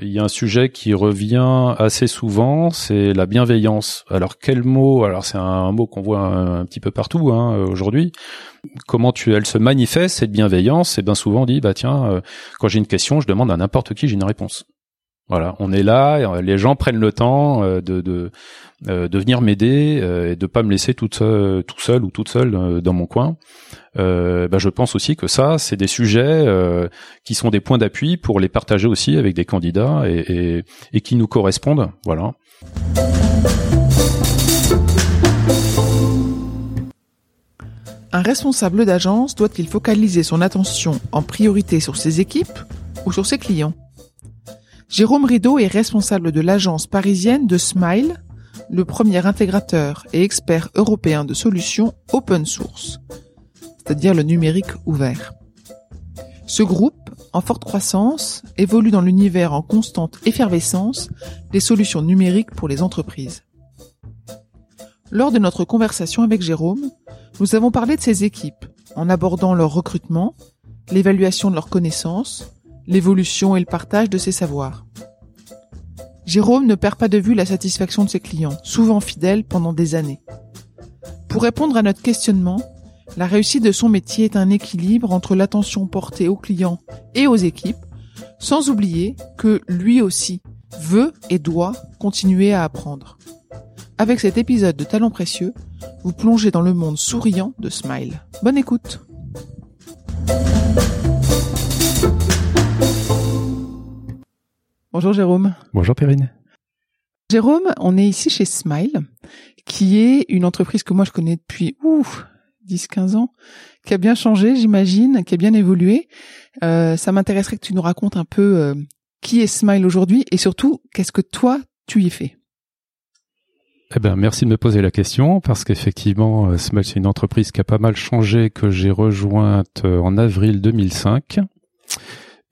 Il y a un sujet qui revient assez souvent, c'est la bienveillance. Alors quel mot Alors c'est un mot qu'on voit un, petit peu partout hein, aujourd'hui. Comment tu, elle se manifeste cette bienveillance? Et bien souvent on dit bah tiens, euh, quand j'ai une question, je demande à n'importe qui, j'ai une réponse. Voilà, on est là, les gens prennent le temps euh, de, de, euh, de venir m'aider et de pas me laisser toute seule, tout seul ou toute seule dans mon coin. Euh, bah, je pense aussi que ça, c'est des sujets qui sont des points d'appui pour les partager aussi avec des candidats et, et, et qui nous correspondent. Voilà. Un responsable d'agence doit-il focaliser son attention en priorité sur ses équipes ou sur ses clients? Jérôme Rideau est responsable de l'agence parisienne de Smile, le premier intégrateur et expert européen de solutions open source, c'est-à-dire le numérique ouvert. Ce groupe, en forte croissance, évolue dans l'univers en constante effervescence des solutions numériques pour les entreprises. Lors de notre conversation avec Jérôme, nous avons parlé de ses équipes, en abordant leur recrutement, l'évaluation de leurs connaissances, l'évolution et le partage de ses savoirs. Jérôme ne perd pas de vue la satisfaction de ses clients, souvent fidèles pendant des années. Pour répondre à notre questionnement, la réussite de son métier est un équilibre entre l'attention portée aux clients et aux équipes, sans oublier que lui aussi veut et doit continuer à apprendre. Avec cet épisode de Talent Précieux, vous plongez dans le monde souriant de Smile. Bonne écoute Bonjour Jérôme. Bonjour Perrine. Jérôme, on est ici chez Smile, qui est une entreprise que moi je connais depuis 10-15 ans, qui a bien changé, j'imagine, qui a bien évolué. Euh, ça m'intéresserait que tu nous racontes un peu euh, qui est Smile aujourd'hui et surtout qu'est-ce que toi tu y fais? Eh ben, merci de me poser la question parce qu'effectivement, euh, Smile c'est une entreprise qui a pas mal changé que j'ai rejointe en avril 2005.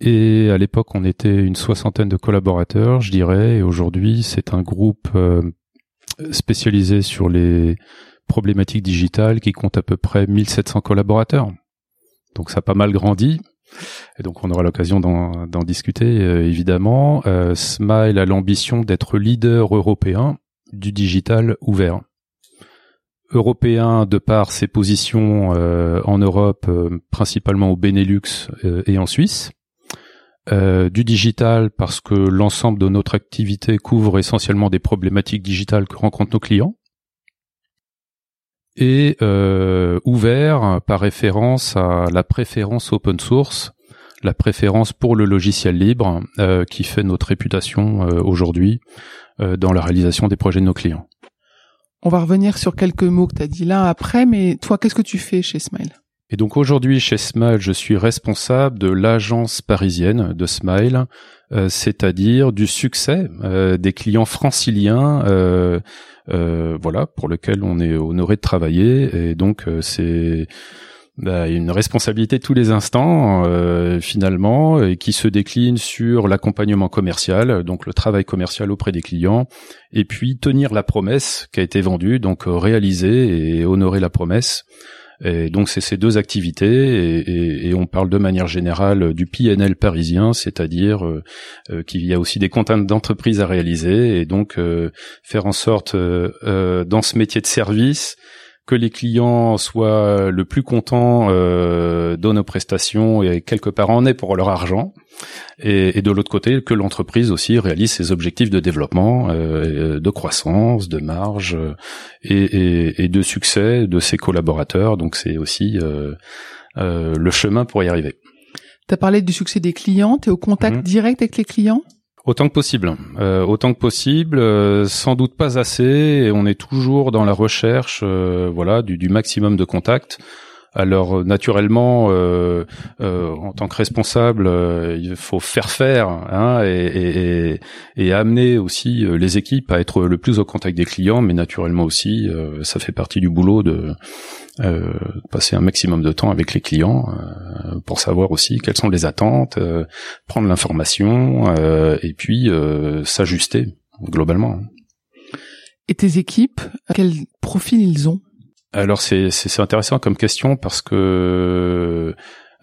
Et à l'époque, on était une soixantaine de collaborateurs, je dirais, et aujourd'hui, c'est un groupe euh, spécialisé sur les problématiques digitales qui compte à peu près 1700 collaborateurs. Donc ça a pas mal grandi. Et donc on aura l'occasion d'en discuter euh, évidemment. Euh, Smile a l'ambition d'être leader européen du digital ouvert. Européen de par ses positions en Europe, principalement au Benelux et en Suisse euh, du digital parce que l'ensemble de notre activité couvre essentiellement des problématiques digitales que rencontrent nos clients et euh, ouvert par référence à la préférence open source, la préférence pour le logiciel libre euh, qui fait notre réputation aujourd'hui dans la réalisation des projets de nos clients. On va revenir sur quelques mots que tu as dit là après, mais toi, qu'est-ce que tu fais chez Smile? Et donc aujourd'hui chez Smile, je suis responsable de l'agence parisienne de Smile, euh, c'est-à-dire du succès euh, des clients franciliens, euh, voilà, pour lesquels on est honoré de travailler. Et donc c'est bah, une responsabilité tous les instants finalement, et qui se décline sur l'accompagnement commercial, donc le travail commercial auprès des clients, et puis tenir la promesse qui a été vendue, donc réaliser et honorer la promesse. Et donc c'est ces deux activités et, on parle de manière générale du PNL parisien, c'est-à-dire euh, euh, qu'il y a aussi des comptes d'entreprise à réaliser et donc euh, faire en sorte dans ce métier de service que les clients soient le plus contents euh, de nos prestations et quelque part en est pour leur argent. Et, de l'autre côté, que l'entreprise aussi réalise ses objectifs de développement, euh, de croissance, de marge et, et, de succès de ses collaborateurs. Donc c'est aussi euh, le chemin pour y arriver. Tu as parlé du succès des clients, tu es au contact mhm. direct avec les clients? Autant que possible, euh, autant que possible, euh, sans doute pas assez. Et on est toujours dans la recherche, euh, voilà, du, du, maximum de contacts. Alors naturellement, en tant que responsable, il faut faire faire hein, et, amener aussi les équipes à être le plus au contact des clients, mais naturellement aussi, ça fait partie du boulot de euh, passer un maximum de temps avec les clients euh, pour savoir aussi quelles sont les attentes, euh, prendre l'information et puis s'ajuster globalement. Et tes équipes, quel profil ils ont? Alors c'est intéressant comme question parce que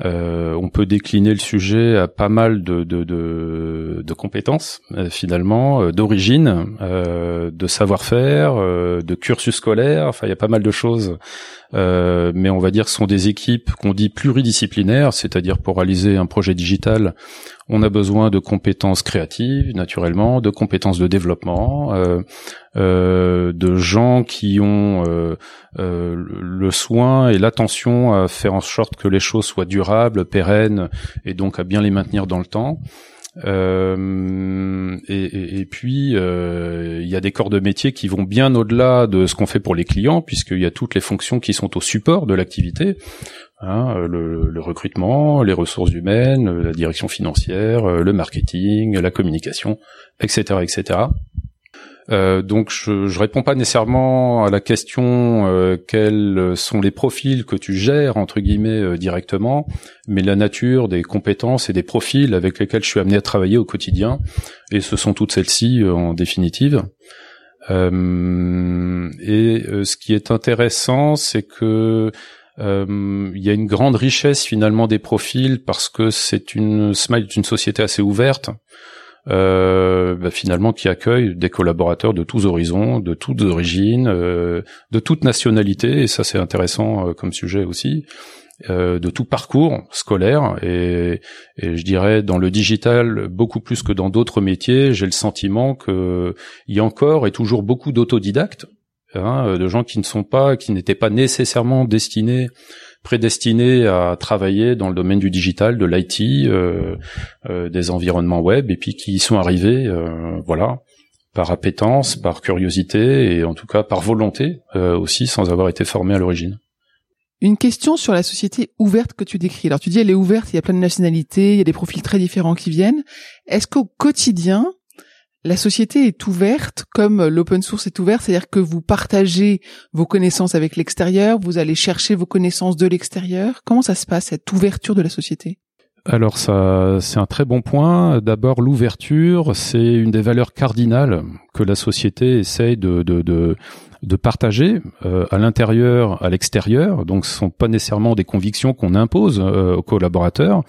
euh, on peut décliner le sujet à pas mal de, compétences finalement, d'origine, de savoir-faire, de cursus scolaire. Enfin, il y a pas mal de choses euh, mais on va dire que ce sont des équipes qu'on dit pluridisciplinaires, c'est-à-dire pour réaliser un projet digital, on a besoin de compétences créatives, naturellement, de compétences de développement, euh, euh, de gens qui ont le soin et l'attention à faire en sorte que les choses soient durables, pérennes, et donc à bien les maintenir dans le temps. Euh, et, puis euh, il y a des corps de métier qui vont bien au-delà de ce qu'on fait pour les clients, puisqu'il y a toutes les fonctions qui sont au support de l'activité. Hein, le, le, recrutement, les ressources humaines, la direction financière, le marketing, la communication, etc., etc. Euh, donc je, je réponds pas nécessairement à la question euh, quels sont les profils que tu gères entre guillemets euh, directement, mais la nature des compétences et des profils avec lesquels je suis amené à travailler au quotidien, et ce sont toutes celles-ci euh, en définitive. et ce qui est intéressant, c'est que il y a une grande richesse finalement des profils parce que c'est une Smile est une société assez ouverte euh, bah, finalement qui accueille des collaborateurs de tous horizons, de toutes origines, euh, de toutes nationalités, et ça c'est intéressant euh, comme sujet aussi. Euh, de tout parcours scolaire et, et, je dirais dans le digital beaucoup plus que dans d'autres métiers j'ai le sentiment que il y a encore et toujours beaucoup d'autodidactes hein, de gens qui ne sont pas qui n'étaient pas nécessairement destinés prédestinés à travailler dans le domaine du digital, de l'IT, euh, euh, des environnements web, et puis qui y sont arrivés, euh, voilà, par appétence, par curiosité, et en tout cas par volonté aussi, sans avoir été formés à l'origine. Une question sur la société ouverte que tu décris. Alors tu dis elle est ouverte, il y a plein de nationalités, il y a des profils très différents qui viennent. Est-ce qu'au quotidien, la société est ouverte comme l'open source est ouvert, c'est-à-dire que vous partagez vos connaissances avec l'extérieur, vous allez chercher vos connaissances de l'extérieur. Comment ça se passe cette ouverture de la société? Alors ça, c'est un très bon point. D'abord, l'ouverture, c'est une des valeurs cardinales que la société essaye de, de partager euh, à l'intérieur, à l'extérieur. Donc, ce sont pas nécessairement des convictions qu'on impose euh, aux collaborateurs,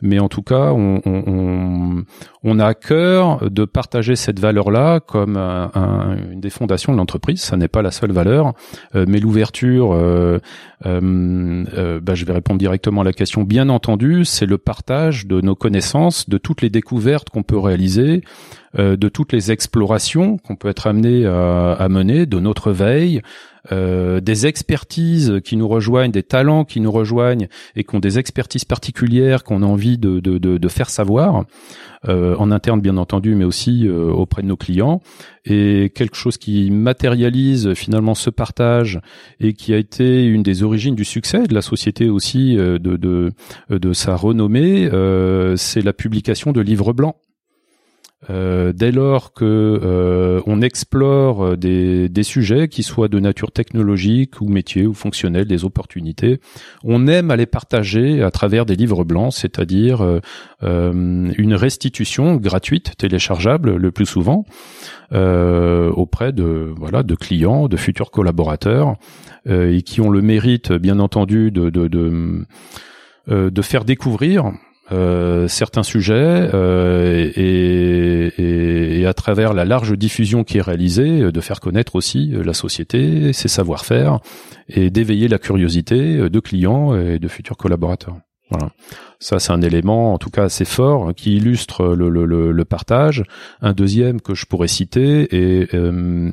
mais en tout cas, on, on, on, a à cœur de partager cette valeur-là comme un, une des fondations de l'entreprise. Ça n'est pas la seule valeur, euh, mais l'ouverture, euh, euh, bah, je vais répondre directement à la question. Bien entendu, c'est le partage de nos connaissances, de toutes les découvertes qu'on peut réaliser, de toutes les explorations qu'on peut être amené à, à mener, de notre veille, euh, des expertises qui nous rejoignent, des talents qui nous rejoignent et qui ont des expertises particulières qu'on a envie de, faire savoir, euh, en interne bien entendu, mais aussi euh, auprès de nos clients, et quelque chose qui matérialise finalement ce partage et qui a été une des origines du succès de la société aussi, de sa renommée, c'est la publication de livres blancs. Euh, dès lors que euh, on explore euh, des, sujets qui soient de nature technologique ou métier ou fonctionnel, des opportunités, on aime à les partager à travers des livres blancs, c'est-à-dire une restitution gratuite, téléchargeable le plus souvent, auprès de voilà de clients, de futurs collaborateurs, et qui ont le mérite, bien entendu, de faire découvrir euh, certains sujets euh, et, et, à travers la large diffusion qui est réalisée, euh, de faire connaître aussi la société, ses savoir-faire et d'éveiller la curiosité de clients et de futurs collaborateurs. Voilà. Ça, c'est un élément, en tout cas, assez fort, qui illustre le, le, le, partage. Un deuxième que je pourrais citer est, euh,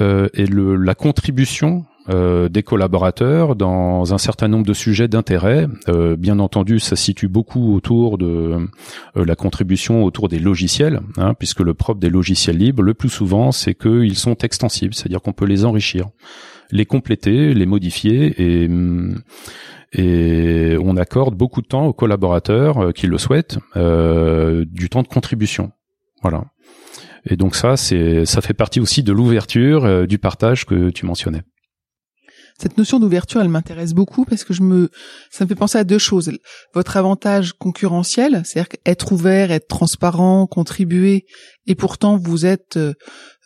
euh, est la contribution euh, des collaborateurs dans un certain nombre de sujets d'intérêt. Euh, bien entendu, ça situe beaucoup autour de euh, la contribution autour des logiciels, hein, puisque le propre des logiciels libres, le plus souvent, c'est qu'ils sont extensibles, c'est-à-dire qu'on peut les enrichir, les compléter, les modifier et et on accorde beaucoup de temps aux collaborateurs qui le souhaitent, du temps de contribution. Voilà. Et donc ça, ça fait partie aussi de l'ouverture, du partage que tu mentionnais cette notion d'ouverture, elle m'intéresse beaucoup parce que je me, ça me fait penser à deux choses. Votre avantage concurrentiel, c'est-à-dire être ouvert, être transparent, contribuer, et pourtant vous êtes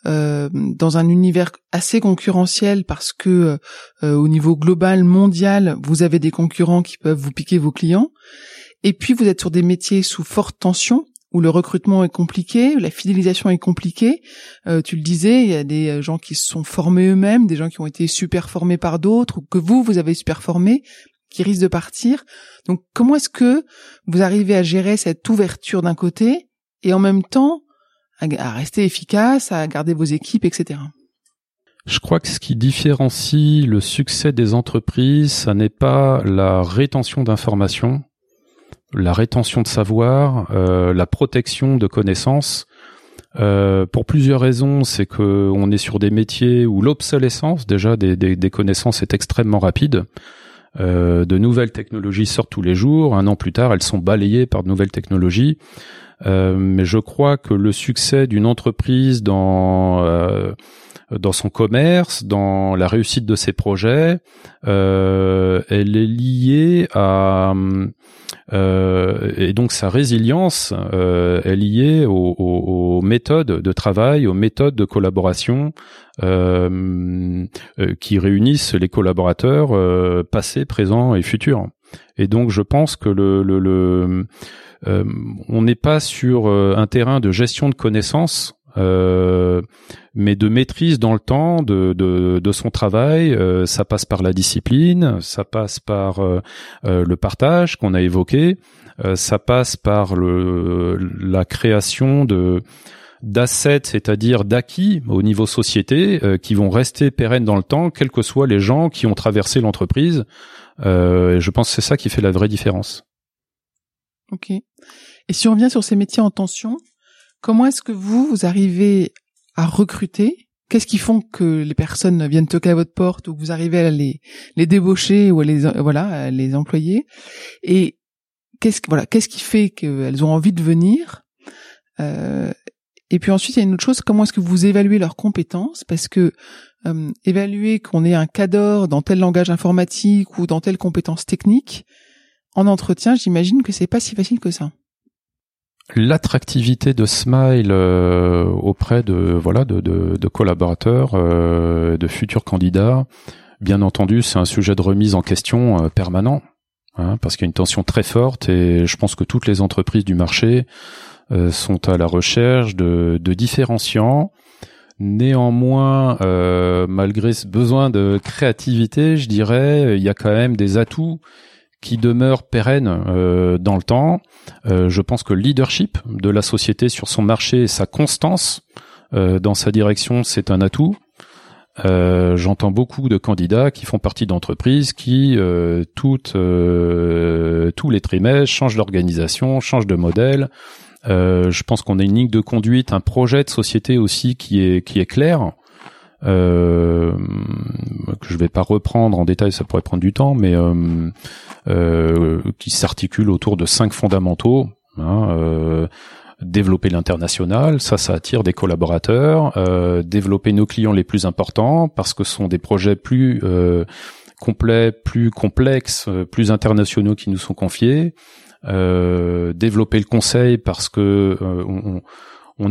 euh, dans un univers assez concurrentiel parce que euh, au niveau global, mondial, vous avez des concurrents qui peuvent vous piquer vos clients. Et puis vous êtes sur des métiers sous forte tension où le recrutement est compliqué, la fidélisation est compliquée. Euh, tu le disais, il y a des euh, gens qui se sont formés eux-mêmes, des gens qui ont été super formés par d'autres, ou que vous, vous avez super formé, qui risquent de partir. Donc comment est-ce que vous arrivez à gérer cette ouverture d'un côté et en même temps à, rester efficace, à garder vos équipes, etc. Je crois que ce qui différencie le succès des entreprises, ça n'est pas la rétention d'informations, la rétention de savoir, euh, la protection de connaissances. Euh, pour plusieurs raisons, c'est que on est sur des métiers où l'obsolescence déjà des, connaissances est extrêmement rapide. Euh, de nouvelles technologies sortent tous les jours. Un an plus tard, elles sont balayées par de nouvelles technologies. mais je crois que le succès d'une entreprise dans dans son commerce, dans la réussite de ses projets, elle est liée à euh, et donc sa résilience euh, est liée aux, méthodes de travail, aux méthodes de collaboration euh, qui réunissent les collaborateurs passés, présents et futurs. Et donc je pense que le, le, le on n'est pas sur un terrain de gestion de connaissances euh, mais de maîtrise dans le temps de, de, de son travail. Euh, ça passe par la discipline, ça passe par euh, le partage qu'on a évoqué, ça passe par le, la création de d'assets, c'est-à-dire d'acquis au niveau société, qui vont rester pérennes dans le temps, quels que soient les gens qui ont traversé l'entreprise. je pense que c'est ça qui fait la vraie différence. Ok. Et si on revient sur ces métiers en tension, Comment est-ce que vous, vous arrivez à recruter? Qu'est-ce qui font que les personnes viennent toquer à votre porte ou que vous arrivez à les, débaucher ou à les, voilà, à les employer? Et qu'est-ce, voilà, qu'est-ce qui fait qu'elles ont envie de venir? Euh, Et puis ensuite, il y a une autre chose, comment est-ce que vous évaluez leurs compétences? Parce que euh, évaluer qu'on ait un cadre dans tel langage informatique ou dans telle compétence technique, en entretien, j'imagine que c'est pas si facile que ça l'attractivité de Smile euh, auprès de voilà de, collaborateurs, euh, de futurs candidats, bien entendu, c'est un sujet de remise en question euh, permanent, hein, parce qu'il y a une tension très forte et je pense que toutes les entreprises du marché sont à la recherche de, de différenciants. Néanmoins, malgré ce besoin de créativité, je dirais, il y a quand même des atouts qui demeure pérenne euh, dans le temps. Euh, je pense que le leadership de la société sur son marché et sa constance euh, dans sa direction, c'est un atout. J'entends beaucoup de candidats qui font partie d'entreprises qui toutes, tous les trimestres changent d'organisation, changent de modèle. je pense qu'on a une ligne de conduite, un projet de société aussi qui est qui est clair euh, que je vais pas reprendre en détail, ça pourrait prendre du temps, mais euh, euh, qui s'articule autour de cinq fondamentaux. Hein, euh, développer l'international, ça, ça attire des collaborateurs. Euh, développer nos clients les plus importants parce que ce sont des projets plus complets, plus complexes, plus internationaux qui nous sont confiés. développer le conseil parce que on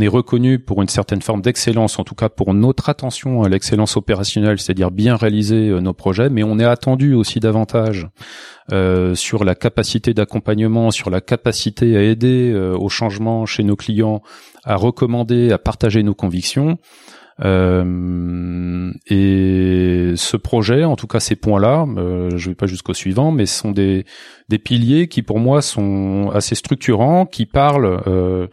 est reconnu pour une certaine forme d'excellence, en tout cas pour notre attention à l'excellence opérationnelle, c'est-à-dire bien réaliser nos projets, mais on est attendu aussi davantage sur la capacité d'accompagnement, sur la capacité à aider au changement chez nos clients, à recommander, à partager nos convictions. Euh, et ce projet, en tout cas ces points-là, euh, je vais pas jusqu'au suivant, mais ce sont des, des piliers qui pour moi sont assez structurants, qui parlent euh,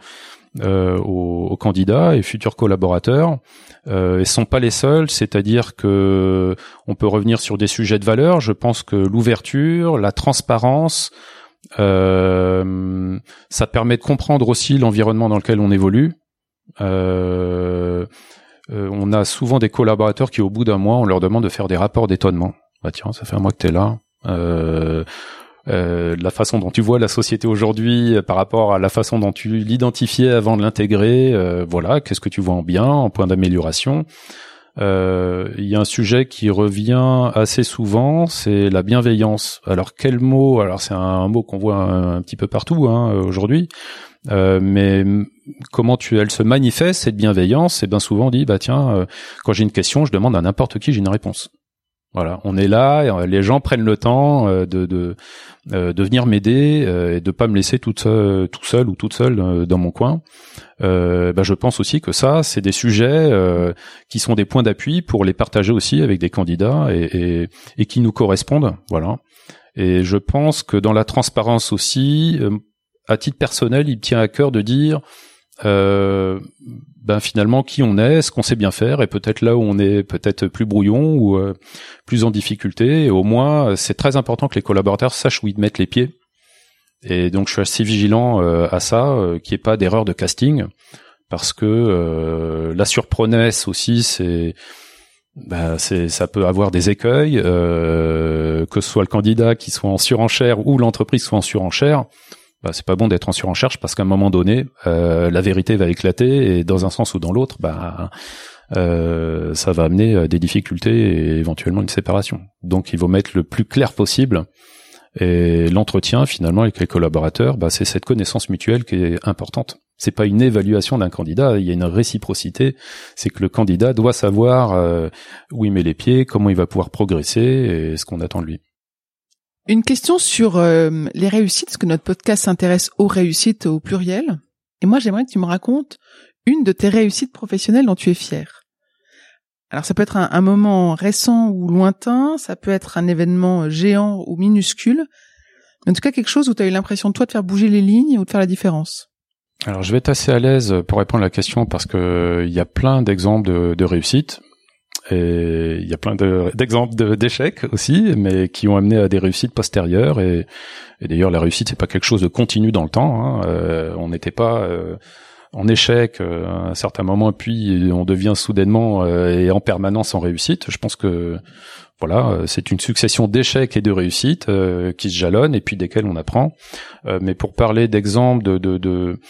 euh aux, candidats et futurs collaborateurs. Euh, et sont pas les seuls, c'est-à-dire que on peut revenir sur des sujets de valeur. Je pense que l'ouverture, la transparence, euh, ça permet de comprendre aussi l'environnement dans lequel on évolue. Euh, euh, on a souvent des collaborateurs qui, au bout d'un mois, on leur demande de faire des rapports d'étonnement. Bah tiens, ça fait un mois que t'es là. Euh, euh, la façon dont tu vois la société aujourd'hui par rapport à la façon dont tu l'identifiais avant de l'intégrer, voilà, qu'est-ce que tu vois en bien, en point d'amélioration. Il y a un sujet qui revient assez souvent, c'est la bienveillance. Alors quel mot Alors c'est un, mot qu'on voit un, petit peu partout hein, aujourd'hui. Euh, mais comment elle se manifeste cette bienveillance Et bien souvent on dit bah tiens, euh, quand j'ai une question, je demande à n'importe qui, j'ai une réponse. Voilà, on est là, et les gens prennent le temps euh, de de, de venir m'aider et de pas me laisser toute seule, tout seul ou toute seule dans mon coin. Bah, je pense aussi que ça, c'est des sujets qui sont des points d'appui pour les partager aussi avec des candidats et, et, qui nous correspondent. Voilà. Et je pense que dans la transparence aussi, à titre personnel, il tient à cœur de dire euh, ben finalement qui on est, ce qu'on sait bien faire, et peut-être là où on est peut-être plus brouillon ou euh, plus en difficulté. Au moins, c'est très important que les collaborateurs sachent où ils mettent les pieds. Et donc, je suis assez vigilant euh, à ça, euh, qu'il n'y ait pas d'erreur de casting, parce que la surprenesse aussi, c'est ben, c'est ça peut avoir des écueils, que ce soit le candidat qui soit en surenchère ou l'entreprise soit en surenchère bah, c'est pas bon d'être en surenchère parce qu'à un moment donné, euh, la vérité va éclater et dans un sens ou dans l'autre, bah, euh, ça va amener euh, des difficultés et éventuellement une séparation. Donc, il faut mettre le plus clair possible. Et l'entretien, finalement, avec les collaborateurs, bah, c'est cette connaissance mutuelle qui est importante. C'est pas une évaluation d'un candidat, il y a une réciprocité. C'est que le candidat doit savoir euh, où il met les pieds, comment il va pouvoir progresser et ce qu'on attend de lui. Une question sur euh, les réussites, parce que notre podcast s'intéresse aux réussites au pluriel. Et moi, j'aimerais que tu me racontes une de tes réussites professionnelles dont tu es fier. Alors, ça peut être un, moment récent ou lointain, ça peut être un événement géant ou minuscule, mais en tout cas quelque chose où tu as eu l'impression toi de faire bouger les lignes ou de faire la différence. Alors, je vais être assez à l'aise pour répondre à la question parce que il y a plein d'exemples de, de réussites. Et il y a plein d'exemples d'échecs aussi, mais qui ont amené à des réussites postérieures. Et, d'ailleurs, la réussite c'est pas quelque chose de continu dans le temps. Hein. Euh, on n'était pas euh, en échec euh, à un certain moment, puis on devient soudainement et en permanence en réussite. Je pense que voilà, c'est une succession d'échecs et de réussites qui se jalonnent et puis desquels on apprend. mais pour parler d'exemples de, de, de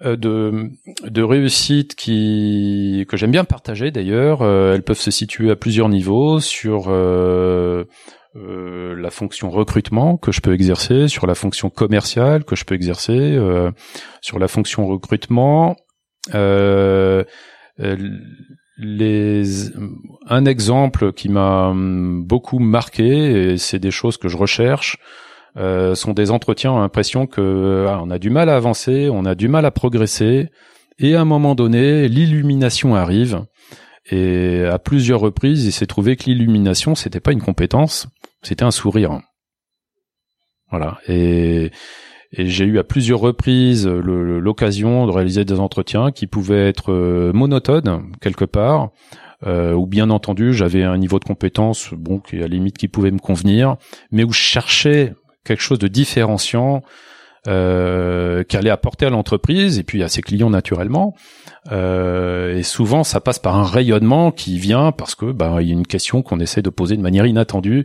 de, de réussite qui que j'aime bien partager d'ailleurs. Euh, elles peuvent se situer à plusieurs niveaux sur euh, la fonction recrutement que je peux exercer, sur la fonction commerciale que je peux exercer, sur la fonction recrutement. les, un exemple qui m'a beaucoup marqué, et c'est des choses que je recherche, euh, sont des entretiens à l'impression que ah, on a du mal à avancer, on a du mal à progresser, et à un moment donné, l'illumination arrive. Et à plusieurs reprises, il s'est trouvé que l'illumination, c'était pas une compétence, c'était un sourire. Voilà. Et, et j'ai eu à plusieurs reprises l'occasion de réaliser des entretiens qui pouvaient être euh, monotones quelque part, euh, où bien entendu j'avais un niveau de compétence bon qui à la limite qui pouvait me convenir, mais où je cherchais quelque chose de différenciant euh, qui allait apporter à l'entreprise et puis à ses clients naturellement. Euh, et souvent, ça passe par un rayonnement qui vient parce que bah, il y a une question qu'on essaie de poser de manière inattendue.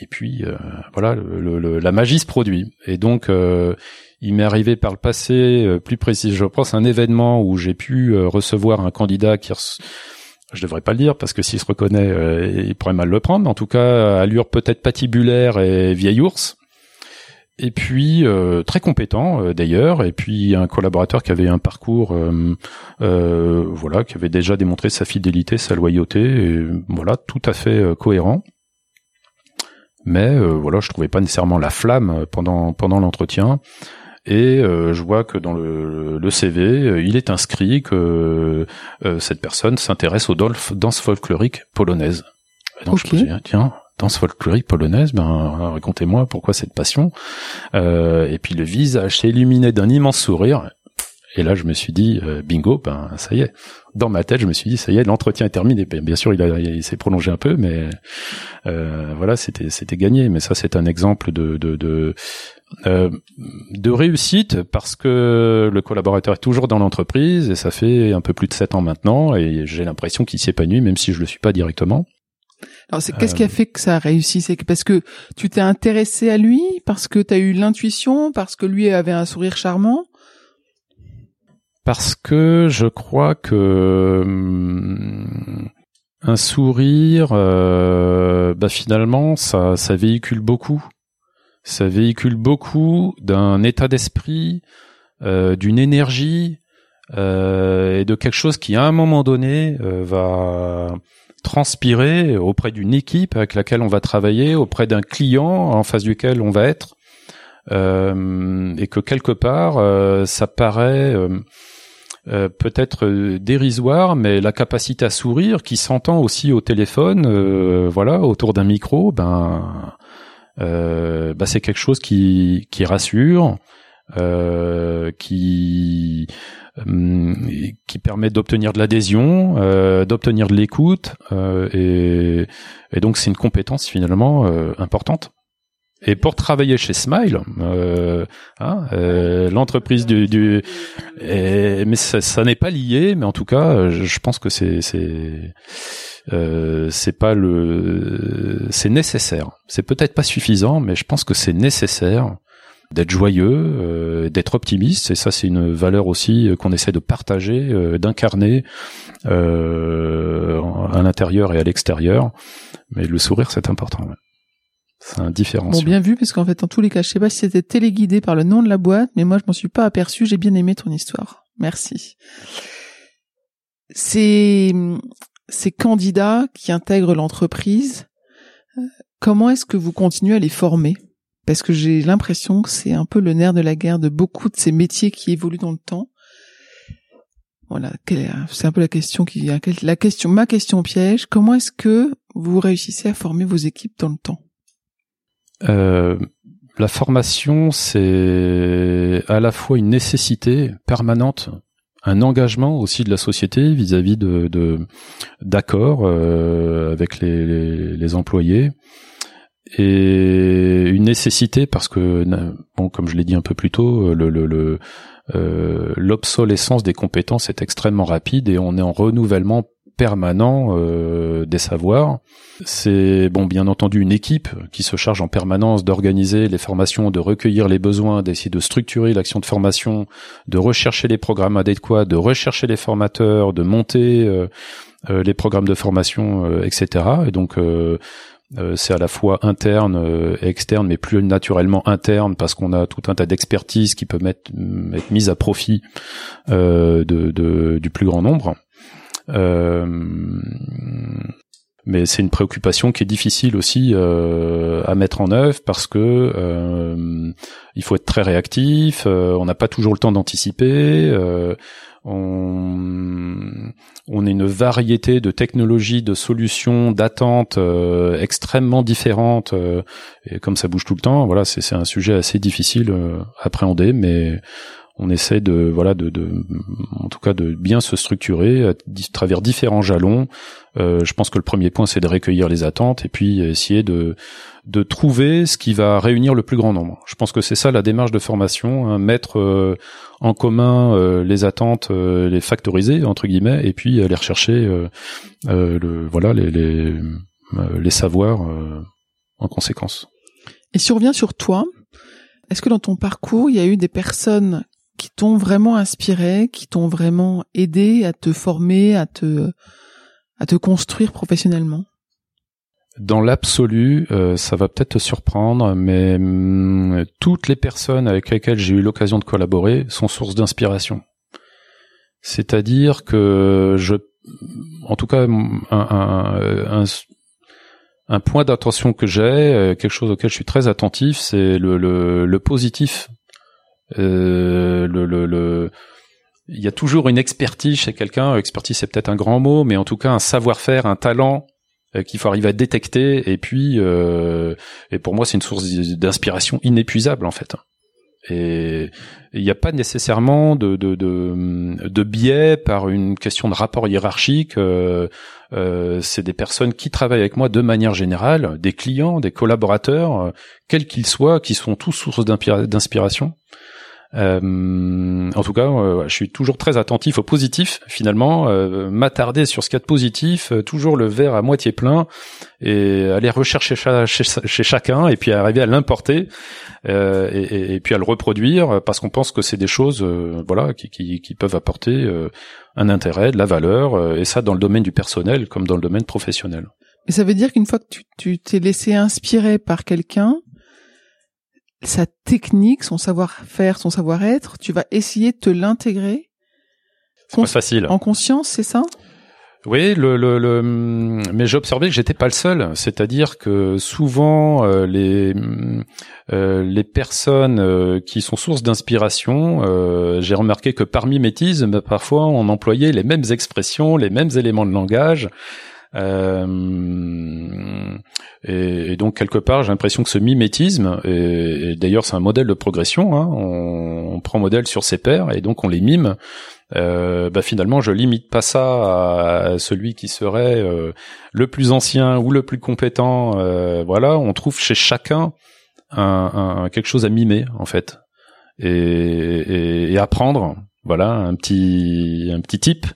Et puis euh, voilà, le, la magie se produit. Et donc, euh, il m'est arrivé par le passé, euh, plus précis, je pense, un événement où j'ai pu euh, recevoir un candidat qui je devrais pas le dire parce que s'il se reconnaît, il pourrait mal le prendre. En tout cas, allure peut-être patibulaire et vieille ours. Et puis très compétent d'ailleurs, et puis un collaborateur qui avait un parcours, voilà, qui avait déjà démontré sa fidélité, sa loyauté, et voilà, tout à fait cohérent mais euh, voilà, je trouvais pas nécessairement la flamme pendant pendant l'entretien. Et euh, je vois que dans le, le CV, euh, il est inscrit que cette personne s'intéresse aux danses folkloriques polonaises. Donc je me tiens, danse folklorique polonaise, ben racontez-moi pourquoi cette passion. et puis le visage s'est illuminé d'un immense sourire. Et là, je me suis dit, euh, bingo, ben ça y est. Dans ma tête, je me suis dit, ça y est, l'entretien est terminé. Bien sûr, il, il s'est prolongé un peu, mais euh, voilà, c'était c'était gagné. Mais ça, c'est un exemple de de de, euh, de réussite parce que le collaborateur est toujours dans l'entreprise et ça fait un peu plus de sept ans maintenant et j'ai l'impression qu'il s'y épanouit, même si je le suis pas directement. Alors, c'est qu'est-ce qui a fait que ça a réussi? C'est parce que tu t'es intéressé à lui, parce que tu as eu l'intuition, parce que lui avait un sourire charmant? Parce que je crois que hum, un sourire, euh, bah finalement, ça, ça véhicule beaucoup. Ça véhicule beaucoup d'un état d'esprit, euh, d'une énergie euh, et de quelque chose qui, à un moment donné, va transpirer auprès d'une équipe avec laquelle on va travailler, auprès d'un client en face duquel on va être, et que quelque part, ça paraît euh, peut-être euh, dérisoire, mais la capacité à sourire, qui s'entend aussi au téléphone, euh, voilà, autour d'un micro, ben, ben c'est quelque chose qui, qui rassure, qui hum, qui permet d'obtenir de l'adhésion, d'obtenir de l'écoute, et, et donc c'est une compétence finalement importante. Et pour travailler chez Smile, euh, hein, euh, l'entreprise du, du mais ça, ça n'est pas lié, mais en tout cas, je pense que c'est c'est euh, c'est pas le c'est nécessaire. C'est peut-être pas suffisant, mais je pense que c'est nécessaire d'être joyeux, euh, d'être optimiste, et ça c'est une valeur aussi qu'on essaie de partager, euh, d'incarner euh, à l'intérieur et à l'extérieur. Mais le sourire c'est important. C'est un différenciant. Bon, bien vu, parce qu'en fait, en tous les cas, je sais pas si c'était téléguidé par le nom de la boîte, mais moi, je m'en suis pas aperçu. J'ai bien aimé ton histoire. Merci. Ces, candidats qui intègrent l'entreprise, euh, comment est-ce que vous continuez à les former? Parce que j'ai l'impression que c'est un peu le nerf de la guerre de beaucoup de ces métiers qui évoluent dans le temps. Voilà, c'est un peu la question qui, la question, ma question piège. Comment est-ce que vous réussissez à former vos équipes dans le temps? Euh, la formation, c'est à la fois une nécessité permanente, un engagement aussi de la société vis-à-vis de d'accords euh, avec les, les, employés et une nécessité parce que bon comme je l'ai dit un peu plus tôt le, le, euh, l'obsolescence des compétences est extrêmement rapide et on est en renouvellement permanent euh, des savoirs. C'est bon, bien entendu, une équipe qui se charge en permanence d'organiser les formations, de recueillir les besoins, d'essayer de structurer l'action de formation, de rechercher les programmes adéquats, de rechercher les formateurs, de monter euh, euh, les programmes de formation, etc. Et donc c'est à la fois interne et externe, mais plus naturellement interne parce qu'on a tout un tas d'expertises qui peuvent être, être mises à profit de, du plus grand nombre. Euh, mais c'est une préoccupation qui est difficile aussi euh, à mettre en œuvre parce que euh, il faut être très réactif, on n'a pas toujours le temps d'anticiper. on, on a une variété de technologies, de solutions, d'attentes extrêmement différentes. et comme ça bouge tout le temps, voilà, c'est un sujet assez difficile à appréhender, mais on essaie de voilà de, de, en tout cas de bien se structurer à, travers différents jalons. Euh, je pense que le premier point c'est de recueillir les attentes et puis essayer de de trouver ce qui va réunir le plus grand nombre. Je pense que c'est ça la démarche de formation, hein, mettre euh, en commun euh, les attentes, les factoriser entre guillemets et puis aller rechercher voilà les les, les savoirs en conséquence. Et si on revient sur toi, est-ce que dans ton parcours, il y a eu des personnes qui t'ont vraiment inspiré, qui t'ont vraiment aidé à te former, à te à te construire professionnellement? Dans l'absolu, euh, ça va peut-être te surprendre, mais hum, toutes les personnes avec lesquelles j'ai eu l'occasion de collaborer sont source d'inspiration. C'est-à-dire que je, en tout cas, un, un, point d'attention que j'ai, euh, quelque chose auquel je suis très attentif, c'est le, le, positif. Euh, le, le, il y a toujours une expertise chez quelqu'un. Expertise, c'est peut-être un grand mot, mais en tout cas un savoir-faire, un talent euh, qu'il faut arriver à détecter. Et puis, euh, et pour moi, c'est une source d'inspiration inépuisable en fait. Et il n'y a pas nécessairement de, de, de, de, biais par une question de rapport hiérarchique. Euh, euh, c'est des personnes qui travaillent avec moi de manière générale, des clients, des collaborateurs, quels qu'ils soient, qui sont tous sources d'inspiration. Euh, en tout cas, euh, je suis toujours très attentif au positif. Finalement, euh, m'attarder sur ce qu'il y a de positif, toujours le verre à moitié plein, et aller rechercher chez, chacun, et puis arriver à l'importer, et, puis à le reproduire, parce qu'on pense que c'est des choses, voilà, qui, peuvent apporter un intérêt, de la valeur, et ça dans le domaine du personnel comme dans le domaine professionnel. Mais ça veut dire qu'une fois que tu t'es laissé inspirer par quelqu'un, sa technique, son savoir-faire, son savoir-être, tu vas essayer de te l'intégrer. C'est pas facile. En conscience, c'est ça? Oui, le, le, le mais j'ai observé que j'étais pas le seul. C'est-à-dire que souvent euh, les euh, les personnes euh, qui sont source d'inspiration, j'ai remarqué que par mimétisme, parfois on employait les mêmes expressions, les mêmes éléments de langage. Euh, et, donc quelque part, j'ai l'impression que ce mimétisme, et, d'ailleurs c'est un modèle de progression, hein, on, prend modèle sur ses pairs et donc on les mime. Euh, bah finalement, je limite pas ça à celui qui serait euh, le plus ancien ou le plus compétent. Voilà, on trouve chez chacun un, un, quelque chose à mimer en fait et, et apprendre. Voilà, un petit un petit type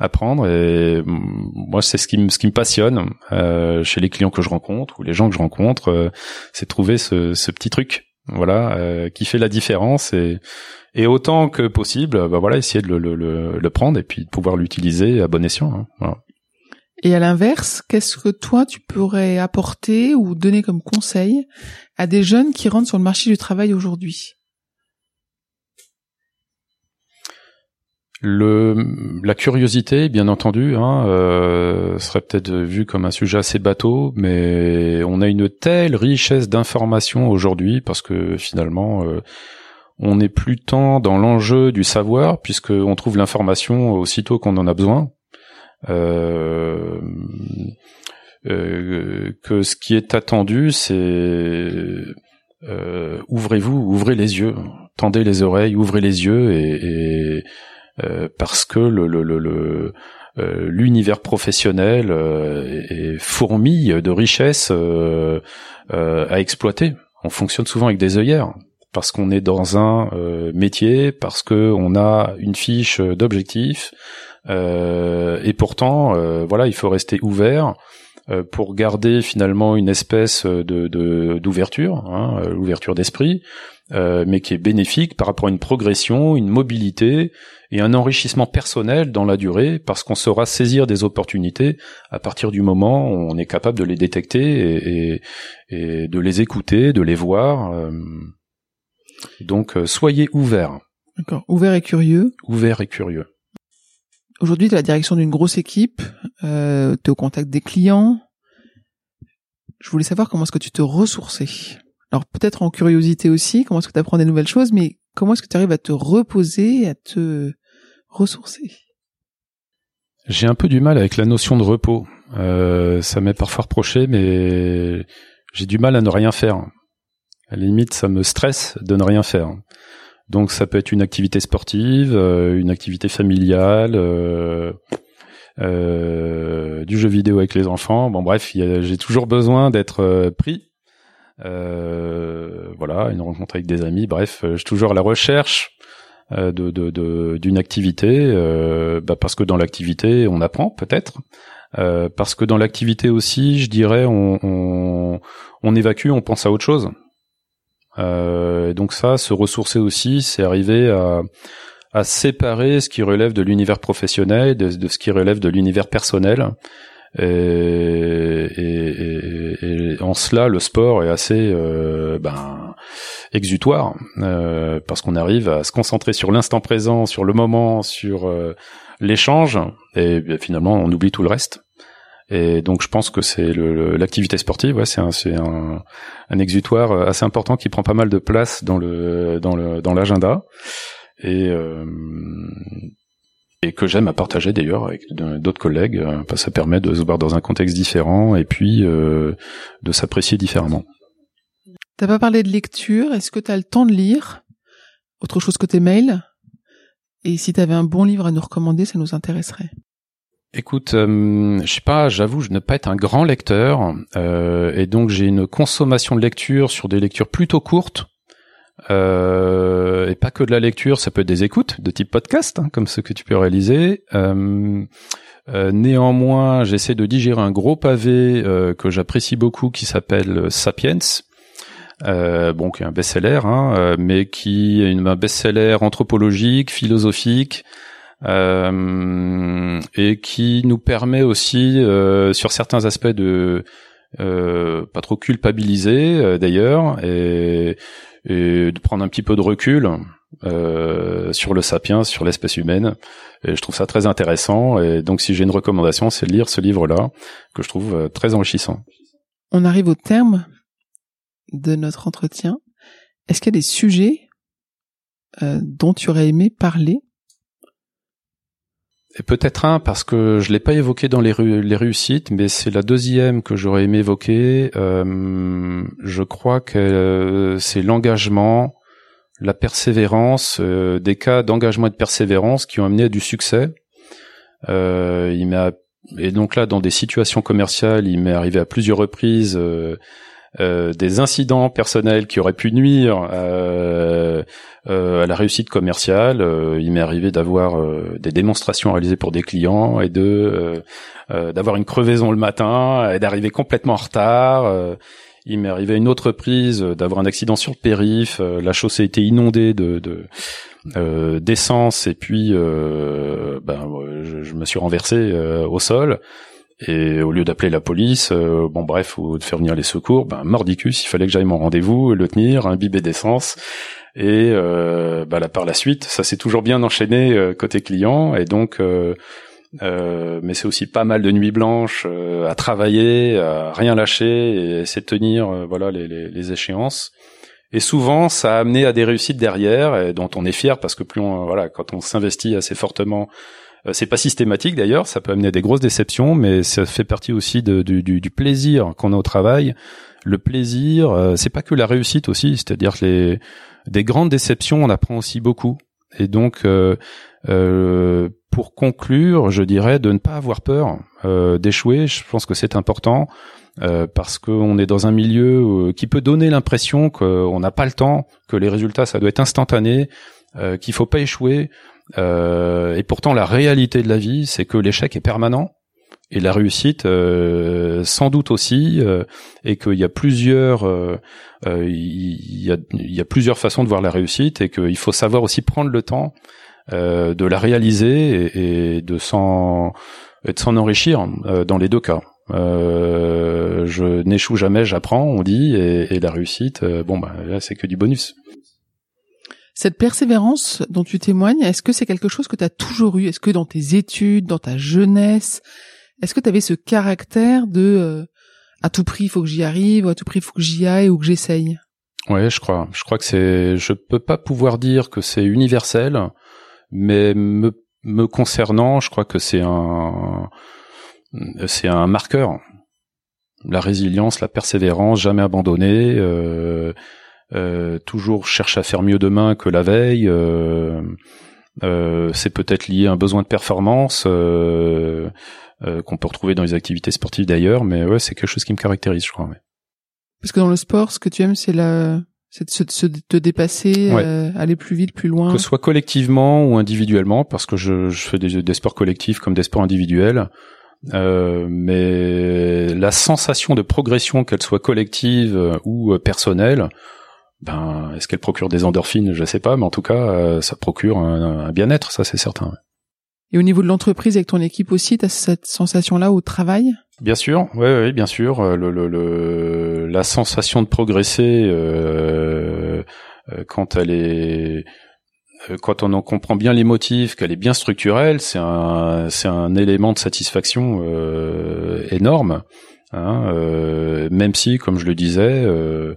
apprendre et moi c'est ce qui me ce qui me passionne euh, chez les clients que je rencontre ou les gens que je rencontre euh, c'est trouver ce, petit truc voilà euh, qui fait la différence et autant que possible bah voilà essayer de le, le, prendre et puis de pouvoir l'utiliser à bon escient hein, et à l'inverse qu'est-ce que toi tu pourrais apporter ou donner comme conseil à des jeunes qui rentrent sur le marché du travail aujourd'hui? Le, la curiosité, bien entendu, hein, euh, serait peut-être vu comme un sujet assez bateau, mais on a une telle richesse d'informations aujourd'hui parce que finalement, euh, on n'est plus tant dans l'enjeu du savoir puisque on trouve l'information aussitôt qu'on en a besoin. Euh, euh que ce qui est attendu, c'est ouvrez-vous, ouvrez les yeux, tendez les oreilles, ouvrez les yeux et, parce que le, le, le, euh, l'univers professionnel euh, est fourmille de richesses à exploiter. On fonctionne souvent avec des œillères parce qu'on est dans un métier, parce que on a une fiche d'objectifs, et pourtant, voilà, il faut rester ouvert pour garder finalement une espèce de d'ouverture, hein, l'ouverture d'esprit, mais qui est bénéfique par rapport à une progression, une mobilité et un enrichissement personnel dans la durée parce qu'on saura saisir des opportunités à partir du moment où on est capable de les détecter et, et, de les écouter, de les voir. Euh. Donc euh, soyez ouverts. D'accord, ouverts et curieux. Ouverts et curieux. Aujourd'hui, tu as la direction d'une grosse équipe, euh, tu es au contact des clients. Je voulais savoir comment est-ce que tu te ressourçais. Alors peut-être en curiosité aussi, comment est-ce que tu apprends des nouvelles choses, mais comment est-ce que tu arrives à te reposer, à te ressourcer? J'ai un peu du mal avec la notion de repos. Euh, ça m'est parfois reproché, mais j'ai du mal à ne rien faire. À la limite, ça me stresse de ne rien faire. Donc ça peut être une activité sportive, euh, une activité familiale, euh, du jeu vidéo avec les enfants. Bon bref, j'ai toujours besoin d'être pris. voilà, une rencontre avec des amis. Bref, je suis toujours à la recherche euh, de, d'une activité, euh, bah parce que dans l'activité on apprend peut-être, euh, parce que dans l'activité aussi, je dirais, on, on, évacue, on pense à autre chose. Euh, donc ça, se ressourcer aussi, c'est arriver à, à séparer ce qui relève de l'univers professionnel de, ce qui relève de l'univers personnel. Et, et, et, en cela, le sport est assez ben, exutoire parce qu'on arrive à se concentrer sur l'instant présent, sur le moment, sur l'échange, et ben, finalement on oublie tout le reste. Et donc je pense que c'est l'activité sportive, c'est un, exutoire assez important qui prend pas mal de place dans l'agenda et euh, et que j'aime à partager d'ailleurs avec d'autres collègues. Euh, ça permet de se voir dans un contexte différent et puis euh, de s'apprécier différemment. T'as pas parlé de lecture. Est-ce que tu as le temps de lire autre chose que tes mails? Et si tu avais un bon livre à nous recommander, ça nous intéresserait. Écoute, euh, je sais pas, j'avoue, je ne pas être un grand lecteur, euh, et donc j'ai une consommation de lecture sur des lectures plutôt courtes, euh, et pas que de la lecture, ça peut être des écoutes de type podcast, hein, comme ce que tu peux réaliser. Euh, euh, néanmoins, j'essaie de digérer un gros pavé que j'apprécie beaucoup, qui s'appelle Sapiens. bon, qui est un best-seller, hein, mais qui est une, un best-seller anthropologique, philosophique, et qui nous permet aussi euh, sur certains aspects de euh, pas trop culpabiliser d'ailleurs et, et, de prendre un petit peu de recul sur le sapiens, sur l'espèce humaine. Et je trouve ça très intéressant. Et donc, si j'ai une recommandation, c'est de lire ce livre-là que je trouve très enrichissant. On arrive au terme de notre entretien. Est-ce qu'il y a des sujets dont tu aurais aimé parler et peut-être un parce que je l'ai pas évoqué dans les, les réussites, mais c'est la deuxième que j'aurais aimé évoquer. Euh, je crois que euh, c'est l'engagement, la persévérance, euh, des cas d'engagement et de persévérance qui ont amené à du succès. il m'a et donc là, dans des situations commerciales, il m'est arrivé à plusieurs reprises euh, des incidents personnels qui auraient pu nuire euh, euh, à la réussite commerciale. il m'est arrivé d'avoir des démonstrations réalisées pour des clients et de d'avoir une crevaison le matin et d'arriver complètement en retard. il m'est arrivé une autre prise d'avoir un accident sur le périph. la chaussée était inondée de, de d'essence et puis ben, je, me suis renversé au sol et au lieu d'appeler la police, euh, bon bref, ou de faire venir les secours, ben mordicus, il fallait que j'aille mon rendez-vous, le tenir, imbiber d'essence. Et euh, bah, là, par la suite, ça s'est toujours bien enchaîné euh, côté client. Et donc, euh, mais c'est aussi pas mal de nuits blanches à travailler, à rien lâcher et essayer de tenir voilà les, les, les, échéances. Et souvent, ça a amené à des réussites derrière, et dont on est fier parce que plus on voilà, quand on s'investit assez fortement euh, c'est pas systématique d'ailleurs, ça peut amener à des grosses déceptions, mais ça fait partie aussi de, du, du, plaisir qu'on a au travail. Le plaisir, euh, c'est pas que la réussite aussi, c'est-à-dire que les des grandes déceptions, on apprend aussi beaucoup. Et donc, euh, euh, pour conclure, je dirais de ne pas avoir peur euh, d'échouer. Je pense que c'est important euh, parce qu'on est dans un milieu qui peut donner l'impression qu'on n'a pas le temps, que les résultats ça doit être instantané, qu'il faut pas échouer. Euh, et pourtant, la réalité de la vie, c'est que l'échec est permanent et la réussite euh, sans doute aussi, euh, et qu'il y a plusieurs, il y, a, il y a plusieurs façons de voir la réussite, et qu'il faut savoir aussi prendre le temps de la réaliser et, et de s'en de s'en enrichir dans les deux cas. je n'échoue jamais, j'apprends, on dit, et, et la réussite, bon bah là c'est que du bonus. Cette persévérance dont tu témoignes, est-ce que c'est quelque chose que tu as toujours eu? Est-ce que dans tes études, dans ta jeunesse, est-ce que tu avais ce caractère de euh, à tout prix il faut que j'y arrive, ou à tout prix il faut que j'y aille ou que j'essaye? Ouais, je crois. Je crois que c'est. Je peux pas pouvoir dire que c'est universel, mais me, me concernant, je crois que c'est un c'est un marqueur. La résilience, la persévérance, jamais abandonner. Euh, toujours cherche à faire mieux demain que la veille. Euh, euh, c'est peut-être lié à un besoin de performance qu'on peut retrouver dans les activités sportives d'ailleurs, mais ouais, c'est quelque chose qui me caractérise, je crois. Parce que dans le sport, ce que tu aimes, c'est la c'est de se, te dépasser, aller plus vite, plus loin. Que ce soit collectivement ou individuellement, parce que je, je fais des, des, sports collectifs comme des sports individuels. Euh, mais la sensation de progression, qu'elle soit collective ou personnelle, ben est-ce qu'elle procure des endorphines? Je sais pas, mais en tout cas, euh, ça procure un, bien-être, ça c'est certain. Et au niveau de l'entreprise avec ton équipe aussi, tu as cette sensation-là au travail? Bien sûr, oui, ouais, bien sûr. Euh, le, le, le, la sensation de progresser euh, euh, quand elle est quand on en comprend bien les motifs, qu'elle est bien structurelle, c'est un c'est un élément de satisfaction euh, énorme. Hein, euh, même si, comme je le disais, euh,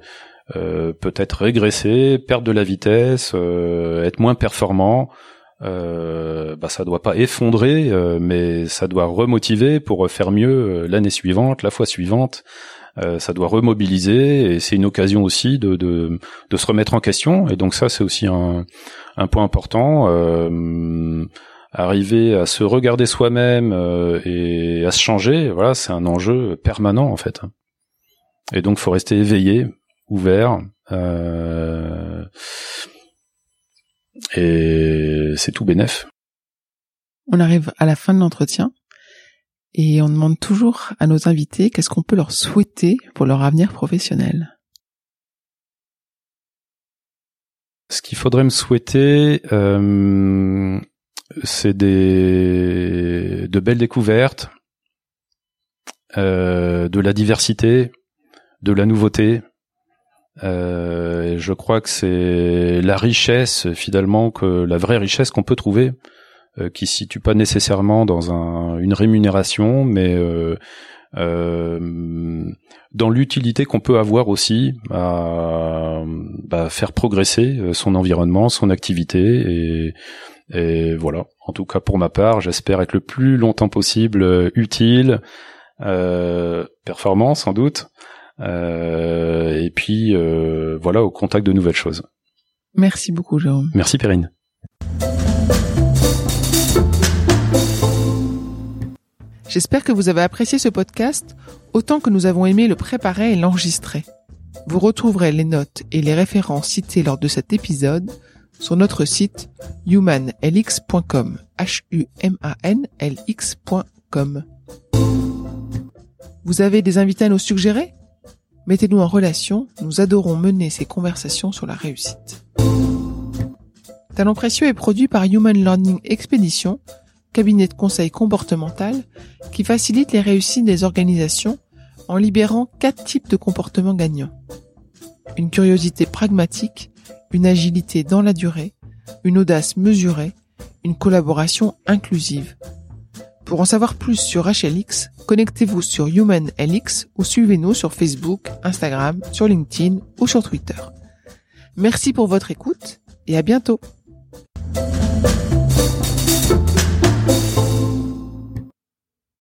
peut-être régresser, perdre de la vitesse, être moins performant, euh, bah ça doit pas effondrer, euh, mais ça doit remotiver pour faire mieux euh, l'année suivante, la fois suivante. Euh, ça doit remobiliser et c'est une occasion aussi de, de, de, se remettre en question. Et donc ça, c'est aussi un, un point important. Euh, arriver à se regarder soi-même et à se changer, voilà, c'est un enjeu permanent en fait. Et donc, faut rester éveillé, ouvert. Euh, et c'est tout bénef. On arrive à la fin de l'entretien et on demande toujours à nos invités qu'est-ce qu'on peut leur souhaiter pour leur avenir professionnel. Ce qu'il faudrait me souhaiter, euh, c'est des de belles découvertes, euh, de la diversité, de la nouveauté, euh, je crois que c'est la richesse finalement que la vraie richesse qu'on peut trouver, euh, qui se situe pas nécessairement dans un, une rémunération, mais euh, euh dans l'utilité qu'on peut avoir aussi à bah, faire progresser euh, son environnement, son activité et, et voilà. En tout cas pour ma part, j'espère être le plus longtemps possible utile, performant sans doute. Euh, et puis euh, voilà, au contact de nouvelles choses. Merci beaucoup, Jérôme. Merci, Perrine. J'espère que vous avez apprécié ce podcast autant que nous avons aimé le préparer et l'enregistrer. Vous retrouverez les notes et les références citées lors de cet épisode sur notre site humanlx.com. H-U-M-A-N-L-X.com. Vous avez des invités à nous suggérer? Mettez-nous en relation, nous adorons mener ces conversations sur la réussite. Talent précieux est produit par Human Learning Expedition, cabinet de conseil comportemental qui facilite les réussites des organisations en libérant quatre types de comportements gagnants. Une curiosité pragmatique, une agilité dans la durée, une audace mesurée, une collaboration inclusive. Pour en savoir plus sur HLX, connectez-vous sur HumanLX ou suivez-nous sur Facebook, Instagram, sur LinkedIn ou sur Twitter. Merci pour votre écoute et à bientôt